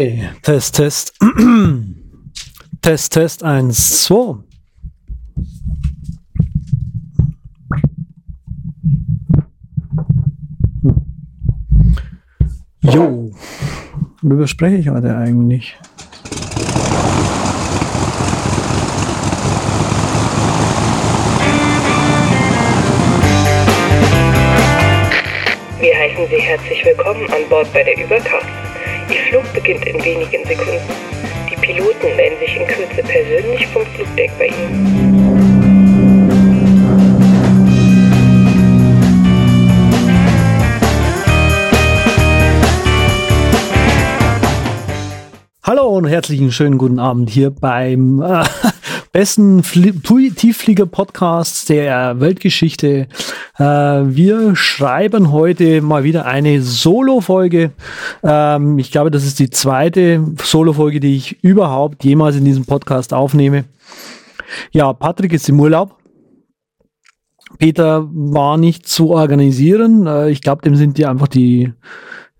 Okay, Test, Test. Test, Test, 1, 2. Jo, worüber spreche ich heute eigentlich? Wir heißen Sie herzlich willkommen an Bord bei der Überkraft. Ihr Flug beginnt in wenigen Sekunden. Die Piloten melden sich in Kürze persönlich vom Flugdeck bei Ihnen. Hallo und herzlichen schönen guten Abend hier beim äh, besten Fli Tiefflieger-Podcast der Weltgeschichte. Äh, wir schreiben heute mal wieder eine Solo-Folge. Ähm, ich glaube, das ist die zweite Solo-Folge, die ich überhaupt jemals in diesem Podcast aufnehme. Ja, Patrick ist im Urlaub. Peter war nicht zu organisieren. Äh, ich glaube, dem sind die einfach die,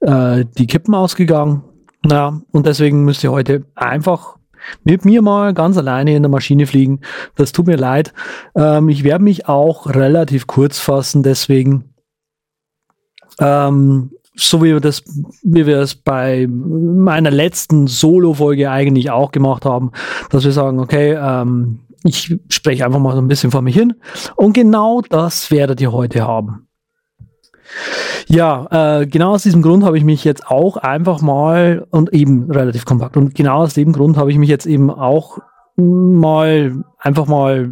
äh, die Kippen ausgegangen. Ja, und deswegen müsst ihr heute einfach mit mir mal ganz alleine in der Maschine fliegen. Das tut mir leid. Ähm, ich werde mich auch relativ kurz fassen, deswegen, ähm, so wie wir das, wie wir es bei meiner letzten Solo-Folge eigentlich auch gemacht haben, dass wir sagen, okay, ähm, ich spreche einfach mal so ein bisschen vor mich hin. Und genau das werdet ihr heute haben. Ja, äh, genau aus diesem Grund habe ich mich jetzt auch einfach mal und eben relativ kompakt und genau aus dem Grund habe ich mich jetzt eben auch mal einfach mal,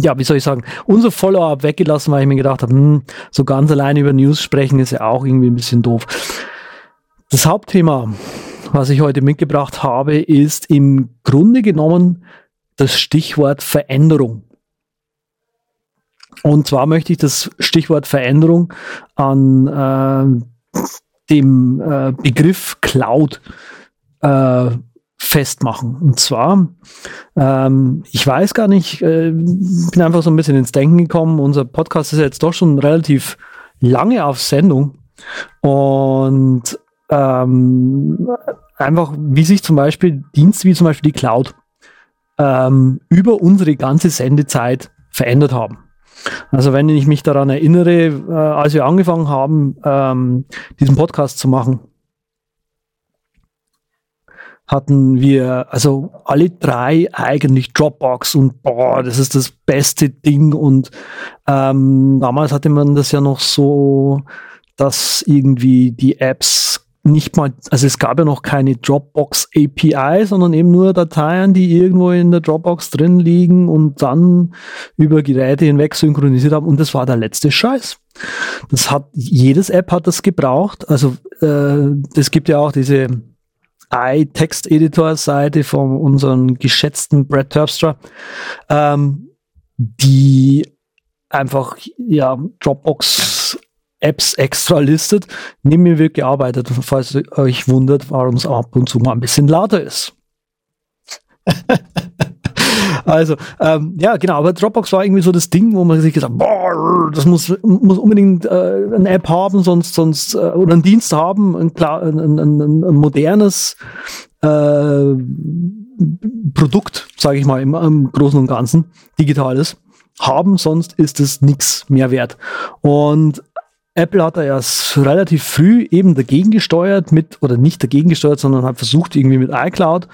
ja, wie soll ich sagen, unser Follow-up weggelassen, weil ich mir gedacht habe, hm, so ganz alleine über News sprechen ist ja auch irgendwie ein bisschen doof. Das Hauptthema, was ich heute mitgebracht habe, ist im Grunde genommen das Stichwort Veränderung. Und zwar möchte ich das Stichwort Veränderung an äh, dem äh, Begriff Cloud äh, festmachen. Und zwar, ähm, ich weiß gar nicht, äh, bin einfach so ein bisschen ins Denken gekommen. Unser Podcast ist jetzt doch schon relativ lange auf Sendung. Und ähm, einfach, wie sich zum Beispiel Dienste wie zum Beispiel die Cloud ähm, über unsere ganze Sendezeit verändert haben. Also wenn ich mich daran erinnere, äh, als wir angefangen haben, ähm, diesen Podcast zu machen, hatten wir also alle drei eigentlich Dropbox und boah, das ist das beste Ding. Und ähm, damals hatte man das ja noch so, dass irgendwie die Apps nicht mal, also es gab ja noch keine Dropbox API, sondern eben nur Dateien, die irgendwo in der Dropbox drin liegen und dann über Geräte hinweg synchronisiert haben. Und das war der letzte Scheiß. Das hat, jedes App hat das gebraucht. Also, äh, es gibt ja auch diese iText-Editor-Seite von unserem geschätzten Brad Terpstra, ähm, die einfach, ja, Dropbox Apps extra listet. Neben mir wird gearbeitet, falls ihr euch wundert, warum es ab und zu mal ein bisschen lauter ist. also, ähm, ja, genau, aber Dropbox war irgendwie so das Ding, wo man sich gesagt hat, boah, das muss, muss unbedingt äh, eine App haben, sonst, sonst, äh, oder einen Dienst haben, ein, ein, ein, ein, modernes äh, Produkt, sage ich mal, im, im Großen und Ganzen, digitales, haben, sonst ist es nichts mehr wert. Und Apple hat da erst relativ früh eben dagegen gesteuert mit, oder nicht dagegen gesteuert, sondern hat versucht, irgendwie mit iCloud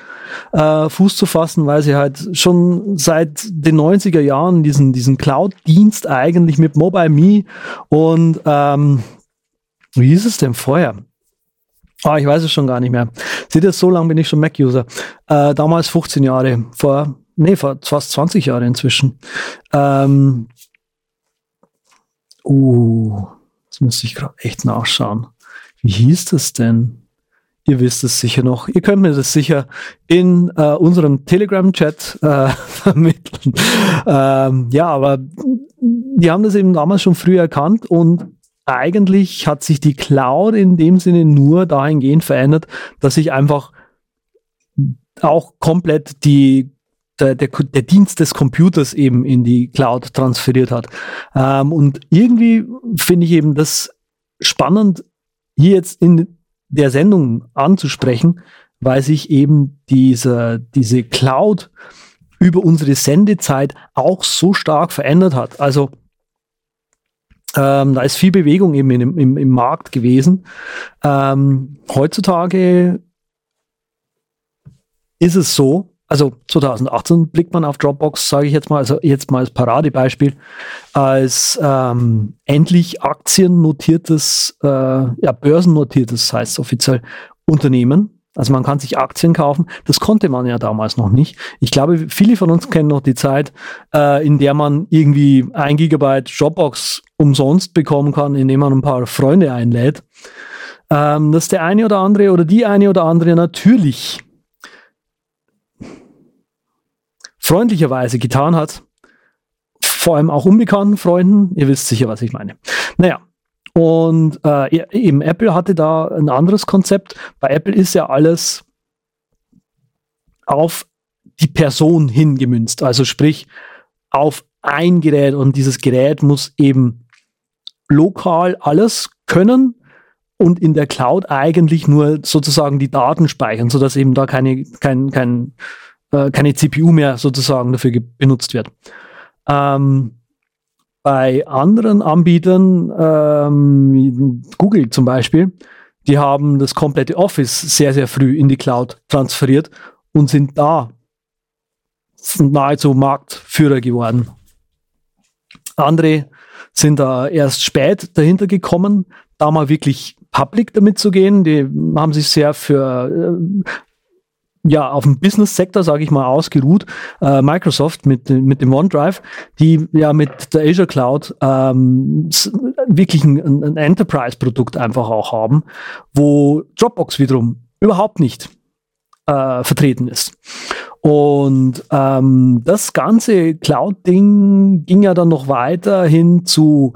äh, Fuß zu fassen, weil sie halt schon seit den 90er Jahren diesen, diesen Cloud-Dienst eigentlich mit MobileMe und ähm, wie hieß es denn vorher? Ah, ich weiß es schon gar nicht mehr. Seht ihr, so lange bin ich schon Mac-User. Äh, damals 15 Jahre, vor, nee, vor fast 20 Jahre inzwischen. Ähm, uh, Jetzt müsste ich gerade echt nachschauen. Wie hieß das denn? Ihr wisst es sicher noch. Ihr könnt mir das sicher in äh, unserem Telegram-Chat äh, vermitteln. Ähm, ja, aber die haben das eben damals schon früh erkannt und eigentlich hat sich die Cloud in dem Sinne nur dahingehend verändert, dass sich einfach auch komplett die der, der, der Dienst des Computers eben in die Cloud transferiert hat. Ähm, und irgendwie finde ich eben das spannend, hier jetzt in der Sendung anzusprechen, weil sich eben diese, diese Cloud über unsere Sendezeit auch so stark verändert hat. Also ähm, da ist viel Bewegung eben im, im, im Markt gewesen. Ähm, heutzutage ist es so, also 2018 blickt man auf Dropbox, sage ich jetzt mal, also jetzt mal als Paradebeispiel, als ähm, endlich aktiennotiertes, äh, ja, börsennotiertes heißt offiziell Unternehmen also man kann sich Aktien kaufen. Das konnte man ja damals noch nicht. Ich glaube, viele von uns kennen noch die Zeit, äh, in der man irgendwie ein Gigabyte Dropbox umsonst bekommen kann, indem man ein paar Freunde einlädt. Ähm, dass der eine oder andere oder die eine oder andere natürlich freundlicherweise getan hat. Vor allem auch unbekannten Freunden. Ihr wisst sicher, was ich meine. Naja, und äh, eben Apple hatte da ein anderes Konzept. Bei Apple ist ja alles auf die Person hingemünzt. Also sprich auf ein Gerät und dieses Gerät muss eben lokal alles können und in der Cloud eigentlich nur sozusagen die Daten speichern, sodass eben da keine, kein, kein, äh, keine CPU mehr sozusagen dafür benutzt wird. Ähm, bei anderen Anbietern, ähm, Google zum Beispiel, die haben das komplette Office sehr, sehr früh in die Cloud transferiert und sind da nahezu Marktführer geworden. Andere sind da erst spät dahinter gekommen, da mal wirklich public damit zu gehen. Die haben sich sehr für äh, ja, auf dem Business-Sektor, sage ich mal, ausgeruht. Äh, Microsoft mit, mit dem OneDrive, die ja mit der Azure Cloud ähm, wirklich ein, ein Enterprise-Produkt einfach auch haben, wo Dropbox wiederum überhaupt nicht äh, vertreten ist. Und ähm, das ganze Cloud-Ding ging ja dann noch weiter hin zu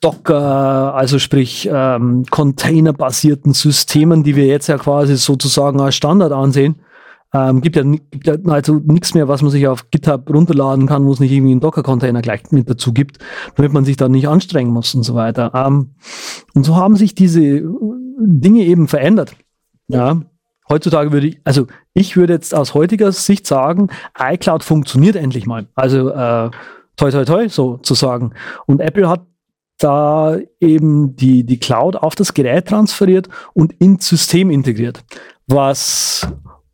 Docker, also sprich ähm, containerbasierten Systemen, die wir jetzt ja quasi sozusagen als Standard ansehen. Ähm, gibt ja, gibt ja also nichts mehr, was man sich auf GitHub runterladen kann, wo es nicht irgendwie einen Docker-Container gleich mit dazu gibt, damit man sich da nicht anstrengen muss und so weiter. Ähm, und so haben sich diese Dinge eben verändert. Ja. Heutzutage würde ich, also ich würde jetzt aus heutiger Sicht sagen, iCloud funktioniert endlich mal. Also äh, toi toi toi sozusagen. Und Apple hat da eben die, die Cloud auf das Gerät transferiert und ins System integriert. Was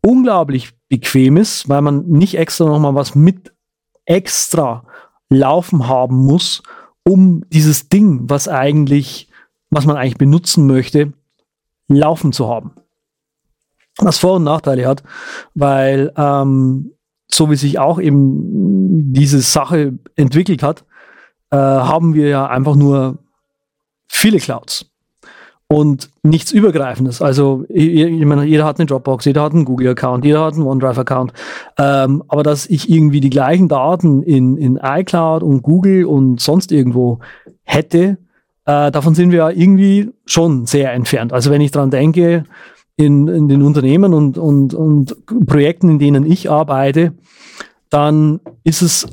unglaublich bequem ist, weil man nicht extra nochmal was mit extra laufen haben muss, um dieses Ding, was eigentlich, was man eigentlich benutzen möchte, laufen zu haben. Was Vor- und Nachteile hat, weil ähm, so wie sich auch eben diese Sache entwickelt hat, äh, haben wir ja einfach nur viele Clouds und nichts Übergreifendes. Also ich, meine, jeder hat eine Dropbox, jeder hat einen Google-Account, jeder hat einen OneDrive-Account. Ähm, aber dass ich irgendwie die gleichen Daten in, in iCloud und Google und sonst irgendwo hätte, äh, davon sind wir ja irgendwie schon sehr entfernt. Also wenn ich dran denke, in, in den Unternehmen und, und, und Projekten, in denen ich arbeite, dann ist es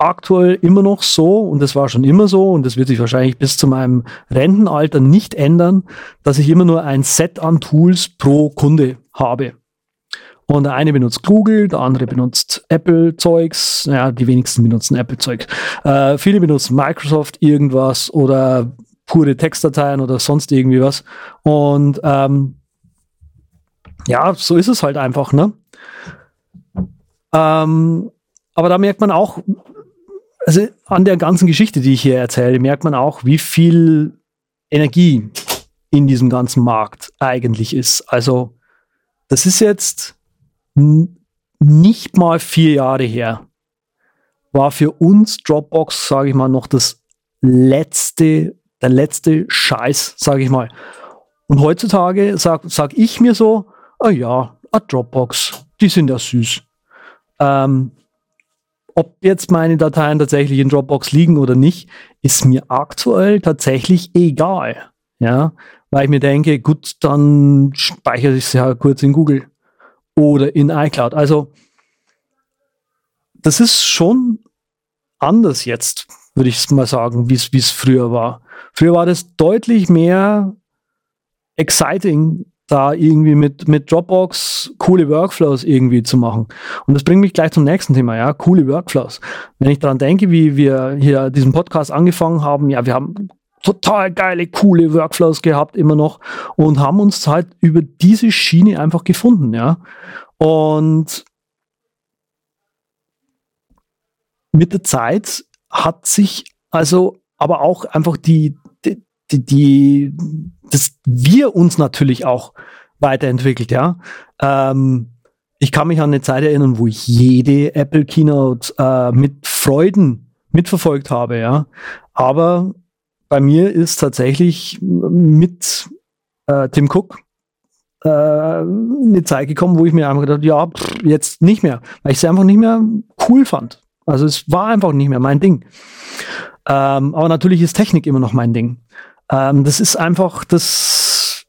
aktuell immer noch so, und das war schon immer so, und das wird sich wahrscheinlich bis zu meinem Rentenalter nicht ändern, dass ich immer nur ein Set an Tools pro Kunde habe. Und der eine benutzt Google, der andere benutzt Apple-Zeugs, ja, die wenigsten benutzen Apple-Zeug. Äh, viele benutzen Microsoft irgendwas oder pure Textdateien oder sonst irgendwie was. Und ähm, ja, so ist es halt einfach, ne? Ähm, aber da merkt man auch, also an der ganzen Geschichte, die ich hier erzähle, merkt man auch, wie viel Energie in diesem ganzen Markt eigentlich ist. Also das ist jetzt nicht mal vier Jahre her. War für uns Dropbox, sage ich mal, noch das letzte, der letzte Scheiß, sage ich mal. Und heutzutage sag, sag ich mir so, ah oh ja, a Dropbox, die sind ja süß. Ähm, ob jetzt meine Dateien tatsächlich in Dropbox liegen oder nicht, ist mir aktuell tatsächlich egal. Ja, weil ich mir denke, gut, dann speichere ich sie halt kurz in Google oder in iCloud. Also, das ist schon anders jetzt, würde ich mal sagen, wie es früher war. Früher war das deutlich mehr exciting, da irgendwie mit, mit Dropbox coole Workflows irgendwie zu machen. Und das bringt mich gleich zum nächsten Thema, ja, coole Workflows. Wenn ich daran denke, wie wir hier diesen Podcast angefangen haben, ja, wir haben total geile, coole Workflows gehabt immer noch und haben uns halt über diese Schiene einfach gefunden, ja. Und mit der Zeit hat sich also aber auch einfach die, die, die, die das wir uns natürlich auch weiterentwickelt, ja. Ähm, ich kann mich an eine Zeit erinnern, wo ich jede Apple Keynote äh, mit Freuden mitverfolgt habe, ja. Aber bei mir ist tatsächlich mit äh, Tim Cook äh, eine Zeit gekommen, wo ich mir einfach gedacht, ja, pff, jetzt nicht mehr, weil ich es einfach nicht mehr cool fand. Also es war einfach nicht mehr mein Ding. Ähm, aber natürlich ist Technik immer noch mein Ding. Ähm, das ist einfach das.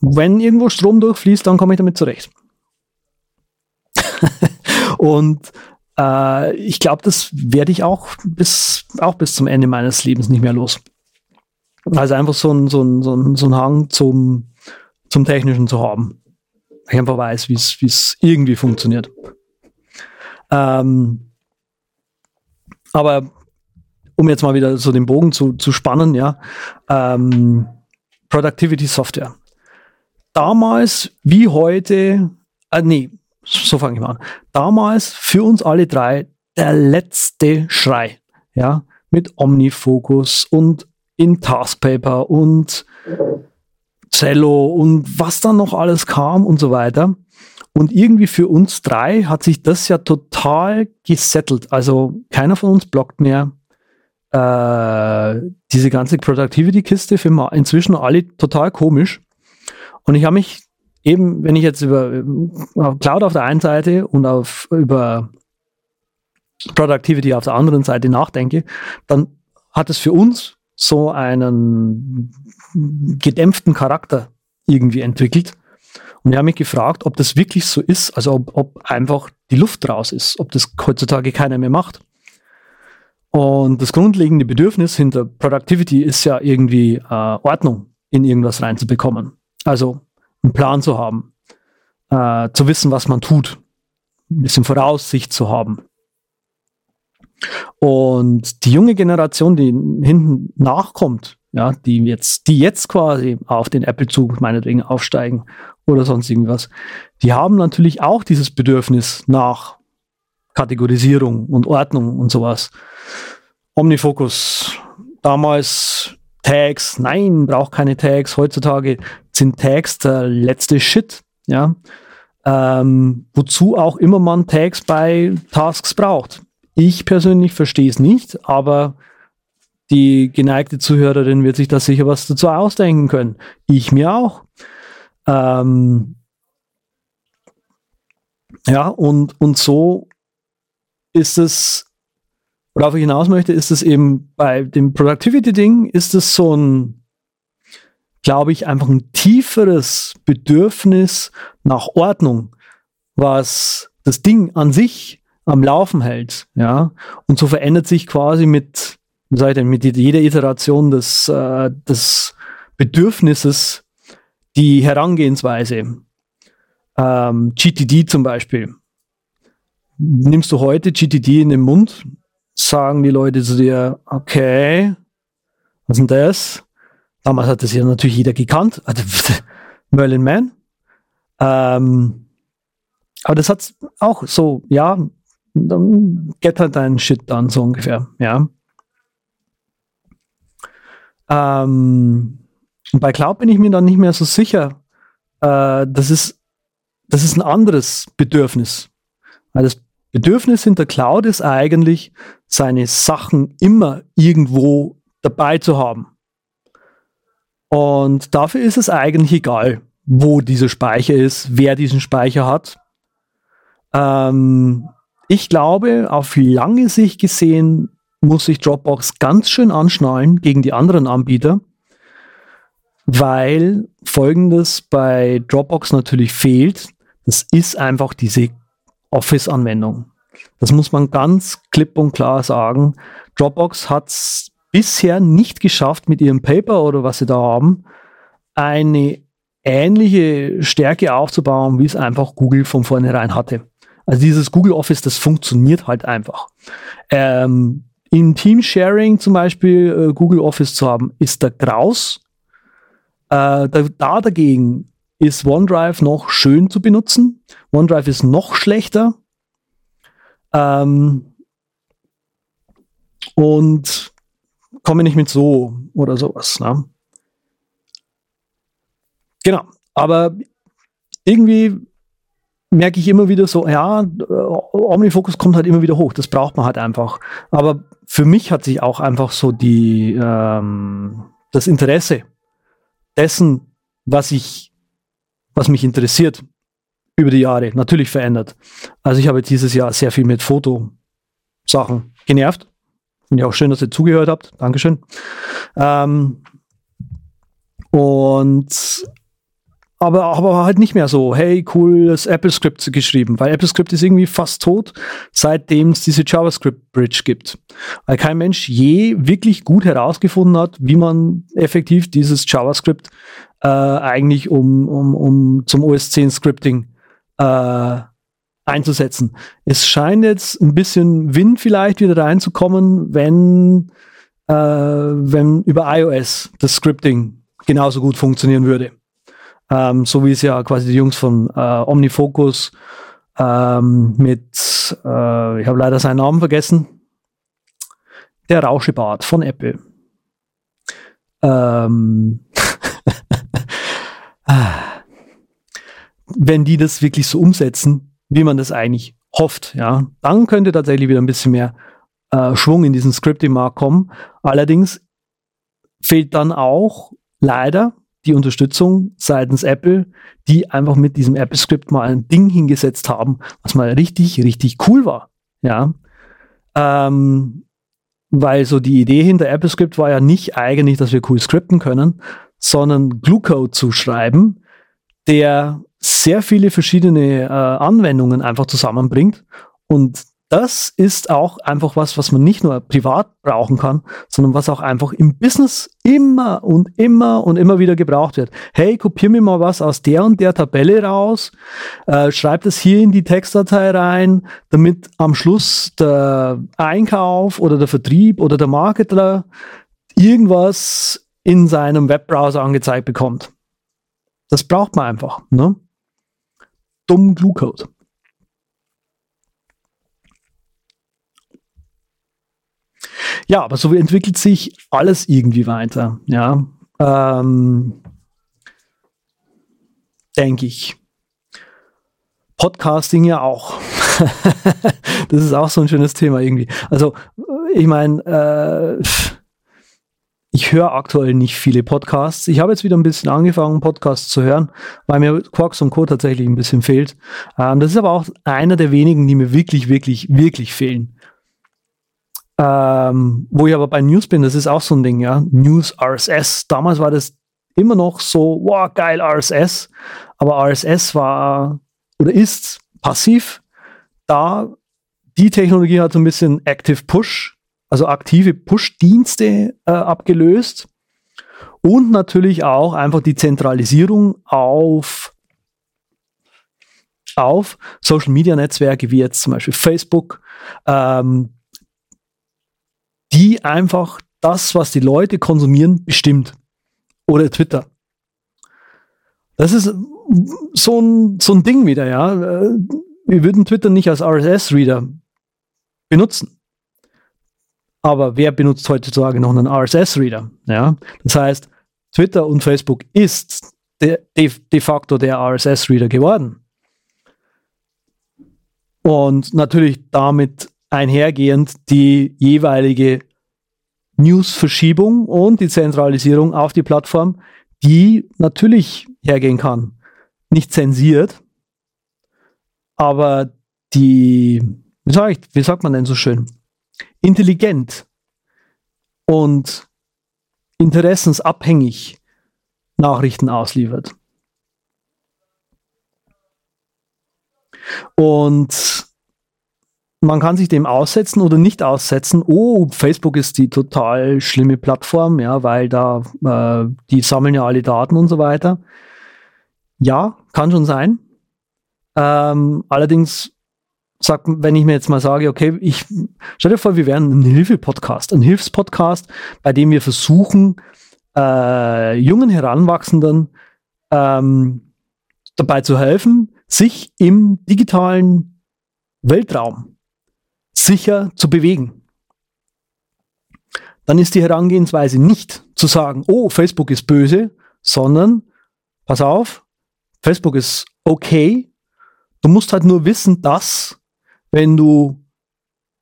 Wenn irgendwo Strom durchfließt, dann komme ich damit zurecht. und äh, ich glaube, das werde ich auch bis, auch bis zum Ende meines Lebens nicht mehr los. Also einfach so ein, so ein, so ein, so ein Hang zum, zum Technischen zu haben. Ich einfach weiß, wie es irgendwie funktioniert. Ähm, aber um jetzt mal wieder so den Bogen zu, zu spannen, ja, ähm, Productivity Software. Damals wie heute, äh, nee, so fange ich mal an. Damals für uns alle drei der letzte Schrei, ja, mit Omnifocus und in Taskpaper und Zello und was dann noch alles kam und so weiter. Und irgendwie für uns drei hat sich das ja total gesettelt. Also keiner von uns blockt mehr. Äh, diese ganze Productivity-Kiste für inzwischen alle total komisch. Und ich habe mich eben, wenn ich jetzt über Cloud auf der einen Seite und auf, über Productivity auf der anderen Seite nachdenke, dann hat es für uns so einen gedämpften Charakter irgendwie entwickelt. Und ich habe mich gefragt, ob das wirklich so ist, also ob, ob einfach die Luft raus ist, ob das heutzutage keiner mehr macht. Und das grundlegende Bedürfnis hinter Productivity ist ja irgendwie äh, Ordnung in irgendwas reinzubekommen. Also einen Plan zu haben, äh, zu wissen, was man tut, ein bisschen Voraussicht zu haben. Und die junge Generation, die hinten nachkommt, ja, die jetzt, die jetzt quasi auf den Apple-Zug meinetwegen aufsteigen oder sonst irgendwas, die haben natürlich auch dieses Bedürfnis nach Kategorisierung und Ordnung und sowas. Omnifocus, damals Tags, nein, braucht keine Tags. Heutzutage sind Tags der letzte Shit, ja. Ähm, wozu auch immer man Tags bei Tasks braucht. Ich persönlich verstehe es nicht, aber die geneigte Zuhörerin wird sich da sicher was dazu ausdenken können. Ich mir auch. Ähm, ja, und, und so ist es, worauf ich hinaus möchte, ist es eben bei dem Productivity-Ding, ist es so ein, glaube ich, einfach ein tieferes Bedürfnis nach Ordnung, was das Ding an sich am Laufen hält, ja. Und so verändert sich quasi mit, wie sag ich denn, mit jeder Iteration des, äh, des Bedürfnisses die Herangehensweise. Ähm, GTD zum Beispiel. Nimmst du heute GTD in den Mund, sagen die Leute zu dir, okay, was ist denn das? Damals hat das ja natürlich jeder gekannt. Also, Merlin Man. Ähm, aber das hat auch so, ja, dann get halt deinen Shit dann so ungefähr, ja. Ähm, bei Cloud bin ich mir dann nicht mehr so sicher. Äh, das, ist, das ist ein anderes Bedürfnis. Weil das Bedürfnis hinter Cloud ist eigentlich, seine Sachen immer irgendwo dabei zu haben. Und dafür ist es eigentlich egal, wo dieser Speicher ist, wer diesen Speicher hat. Ähm, ich glaube, auf lange Sicht gesehen muss sich Dropbox ganz schön anschnallen gegen die anderen Anbieter, weil folgendes bei Dropbox natürlich fehlt. Das ist einfach diese Office-Anwendung. Das muss man ganz klipp und klar sagen. Dropbox hat es bisher nicht geschafft mit ihrem Paper oder was sie da haben, eine ähnliche Stärke aufzubauen, wie es einfach Google von vornherein hatte. Also dieses Google Office, das funktioniert halt einfach. Ähm, Im Team-Sharing zum Beispiel äh, Google Office zu haben, ist der Graus. Äh, da, da dagegen ist OneDrive noch schön zu benutzen. OneDrive ist noch schlechter. Ähm, und komme nicht mit so oder sowas. Ne? Genau. Aber irgendwie merke ich immer wieder so, ja, Omnifocus kommt halt immer wieder hoch. Das braucht man halt einfach. Aber für mich hat sich auch einfach so die, ähm, das Interesse dessen, was ich, was mich interessiert, über die Jahre natürlich verändert. Also ich habe dieses Jahr sehr viel mit Fotosachen genervt. Finde ich auch schön, dass ihr zugehört habt. Dankeschön. Ähm, und aber, aber halt nicht mehr so, hey, cooles Apple-Script geschrieben, weil Apple-Script ist irgendwie fast tot, seitdem es diese JavaScript-Bridge gibt. Weil kein Mensch je wirklich gut herausgefunden hat, wie man effektiv dieses JavaScript äh, eigentlich um, um, um zum OS 10 Scripting äh, einzusetzen. Es scheint jetzt ein bisschen Wind vielleicht wieder reinzukommen, wenn, äh, wenn über iOS das Scripting genauso gut funktionieren würde. Ähm, so wie es ja quasi die Jungs von äh, Omnifocus ähm, mit, äh, ich habe leider seinen Namen vergessen, der Rauschebart von Apple. Ähm, wenn die das wirklich so umsetzen, wie man das eigentlich hofft, ja, dann könnte tatsächlich wieder ein bisschen mehr äh, Schwung in diesen Scripting-Markt kommen. Allerdings fehlt dann auch leider die Unterstützung seitens Apple, die einfach mit diesem Apple-Script mal ein Ding hingesetzt haben, was mal richtig, richtig cool war. Ja. Ähm, weil so die Idee hinter AppleScript war ja nicht eigentlich, dass wir cool skripten können, sondern Glue-Code zu schreiben, der sehr viele verschiedene äh, Anwendungen einfach zusammenbringt und das ist auch einfach was, was man nicht nur privat brauchen kann, sondern was auch einfach im Business immer und immer und immer wieder gebraucht wird. Hey, kopier mir mal was aus der und der Tabelle raus, äh, schreib das hier in die Textdatei rein, damit am Schluss der Einkauf oder der Vertrieb oder der Marketer irgendwas in seinem Webbrowser angezeigt bekommt. Das braucht man einfach. Ne? Dumm Glue-Code. Ja, aber so entwickelt sich alles irgendwie weiter. Ja, ähm, denke ich. Podcasting ja auch. das ist auch so ein schönes Thema irgendwie. Also, ich meine, äh, ich höre aktuell nicht viele Podcasts. Ich habe jetzt wieder ein bisschen angefangen, Podcasts zu hören, weil mir Quarks und Co. tatsächlich ein bisschen fehlt. Ähm, das ist aber auch einer der wenigen, die mir wirklich, wirklich, wirklich fehlen. Ähm, wo ich aber bei News bin, das ist auch so ein Ding, ja. News RSS. Damals war das immer noch so, wow, geil, RSS. Aber RSS war oder ist passiv. Da die Technologie hat so ein bisschen Active Push, also aktive Push-Dienste äh, abgelöst. Und natürlich auch einfach die Zentralisierung auf, auf Social Media Netzwerke wie jetzt zum Beispiel Facebook, ähm, die einfach das, was die Leute konsumieren, bestimmt. Oder Twitter. Das ist so ein, so ein Ding wieder, ja. Wir würden Twitter nicht als RSS-Reader benutzen. Aber wer benutzt heutzutage noch einen RSS-Reader? Ja? Das heißt, Twitter und Facebook ist de, de, de facto der RSS-Reader geworden. Und natürlich damit einhergehend die jeweilige News-Verschiebung und die Zentralisierung auf die Plattform, die natürlich hergehen kann. Nicht zensiert, aber die, wie, sag ich, wie sagt man denn so schön? Intelligent und interessensabhängig Nachrichten ausliefert. Und man kann sich dem aussetzen oder nicht aussetzen. Oh, Facebook ist die total schlimme Plattform, ja, weil da äh, die sammeln ja alle Daten und so weiter. Ja, kann schon sein. Ähm, allerdings sagt, wenn ich mir jetzt mal sage, okay, ich stell dir vor, wir wären ein Hilfe-Podcast, ein Hilfspodcast, bei dem wir versuchen, äh, jungen Heranwachsenden ähm, dabei zu helfen, sich im digitalen Weltraum sicher zu bewegen. Dann ist die Herangehensweise nicht zu sagen, oh, Facebook ist böse, sondern pass auf, Facebook ist okay. Du musst halt nur wissen, dass, wenn du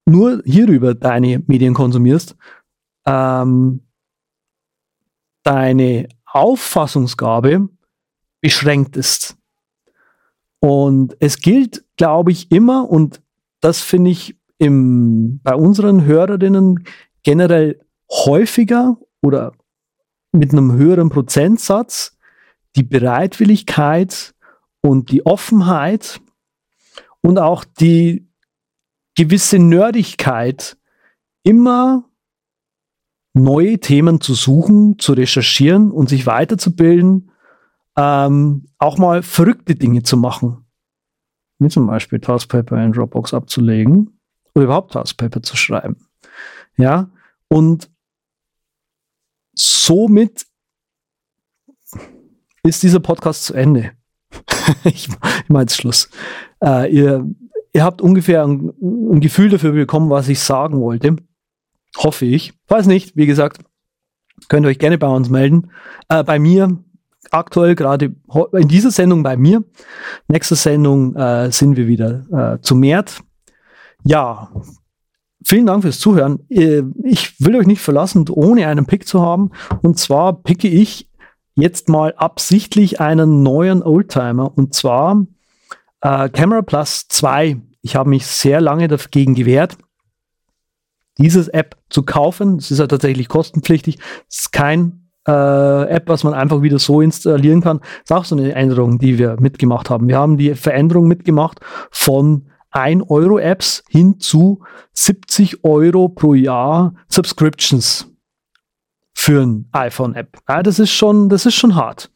nur hierüber deine Medien konsumierst, ähm, deine Auffassungsgabe beschränkt ist. Und es gilt, glaube ich, immer, und das finde ich im, bei unseren Hörerinnen generell häufiger oder mit einem höheren Prozentsatz die Bereitwilligkeit und die Offenheit und auch die gewisse Nerdigkeit, immer neue Themen zu suchen, zu recherchieren und sich weiterzubilden, ähm, auch mal verrückte Dinge zu machen. Wie zum Beispiel Taskpaper in Dropbox abzulegen oder überhaupt Taskpaper zu schreiben. Ja, und somit ist dieser Podcast zu Ende. ich, ich meine Schluss. Äh, ihr, ihr habt ungefähr ein, ein, Gefühl dafür bekommen, was ich sagen wollte. Hoffe ich. Weiß nicht, wie gesagt, könnt ihr euch gerne bei uns melden. Äh, bei mir, aktuell gerade in dieser Sendung bei mir. Nächste Sendung äh, sind wir wieder äh, zu Mert. Ja, vielen Dank fürs Zuhören. Äh, ich will euch nicht verlassen, ohne einen Pick zu haben. Und zwar picke ich jetzt mal absichtlich einen neuen Oldtimer. Und zwar äh, Camera Plus 2. Ich habe mich sehr lange dagegen gewehrt, dieses App zu kaufen. Es ist ja tatsächlich kostenpflichtig. Es ist kein äh, App, was man einfach wieder so installieren kann. Das ist auch so eine Änderung, die wir mitgemacht haben. Wir haben die Veränderung mitgemacht von 1-Euro-Apps hin zu 70 Euro pro Jahr Subscriptions für ein iPhone-App. Ja, das ist schon, das ist schon hart.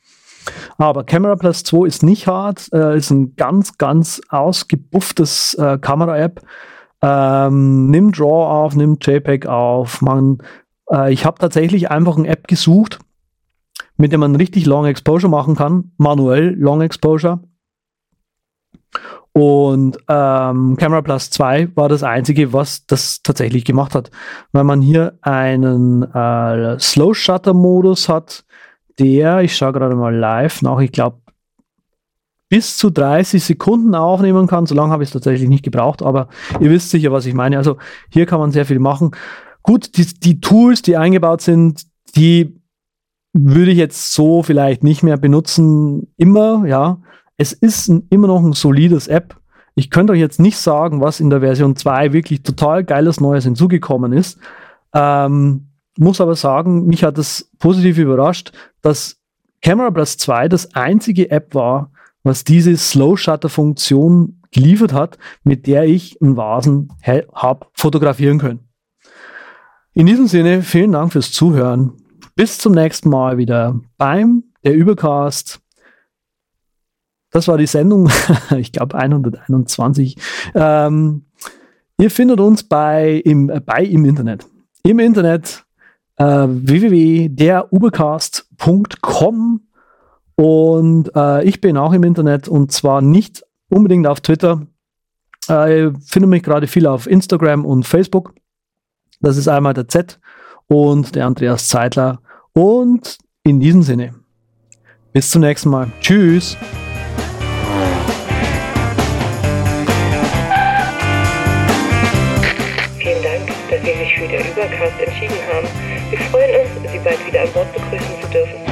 Aber Camera Plus 2 ist nicht hart, äh, ist ein ganz, ganz ausgebufftes äh, Kamera-App. Ähm, nimmt RAW auf, nimmt JPEG auf. Man, äh, ich habe tatsächlich einfach eine App gesucht, mit der man richtig Long Exposure machen kann, manuell Long Exposure. Und ähm, Camera Plus 2 war das einzige, was das tatsächlich gemacht hat. Weil man hier einen äh, Slow Shutter Modus hat, der, ich schaue gerade mal live nach, ich glaube, bis zu 30 Sekunden aufnehmen kann. So lange habe ich es tatsächlich nicht gebraucht, aber ihr wisst sicher, was ich meine. Also hier kann man sehr viel machen. Gut, die, die Tools, die eingebaut sind, die würde ich jetzt so vielleicht nicht mehr benutzen, immer, ja. Es ist ein, immer noch ein solides App. Ich könnte euch jetzt nicht sagen, was in der Version 2 wirklich total geiles Neues hinzugekommen ist. Ähm, muss aber sagen, mich hat es positiv überrascht, dass Camera Plus 2 das einzige App war, was diese Slow Shutter Funktion geliefert hat, mit der ich einen Vasen habe fotografieren können. In diesem Sinne, vielen Dank fürs Zuhören. Bis zum nächsten Mal wieder beim der Übercast. Das war die Sendung, ich glaube 121. Ähm, ihr findet uns bei im, äh, bei im Internet. Im Internet äh, www.derubercast.com und äh, ich bin auch im Internet und zwar nicht unbedingt auf Twitter. Äh, ich finde mich gerade viel auf Instagram und Facebook. Das ist einmal der Z und der Andreas Zeitler. Und in diesem Sinne, bis zum nächsten Mal. Tschüss. Für den Übercast entschieden haben. Wir freuen uns, Sie bald wieder an Bord begrüßen zu dürfen.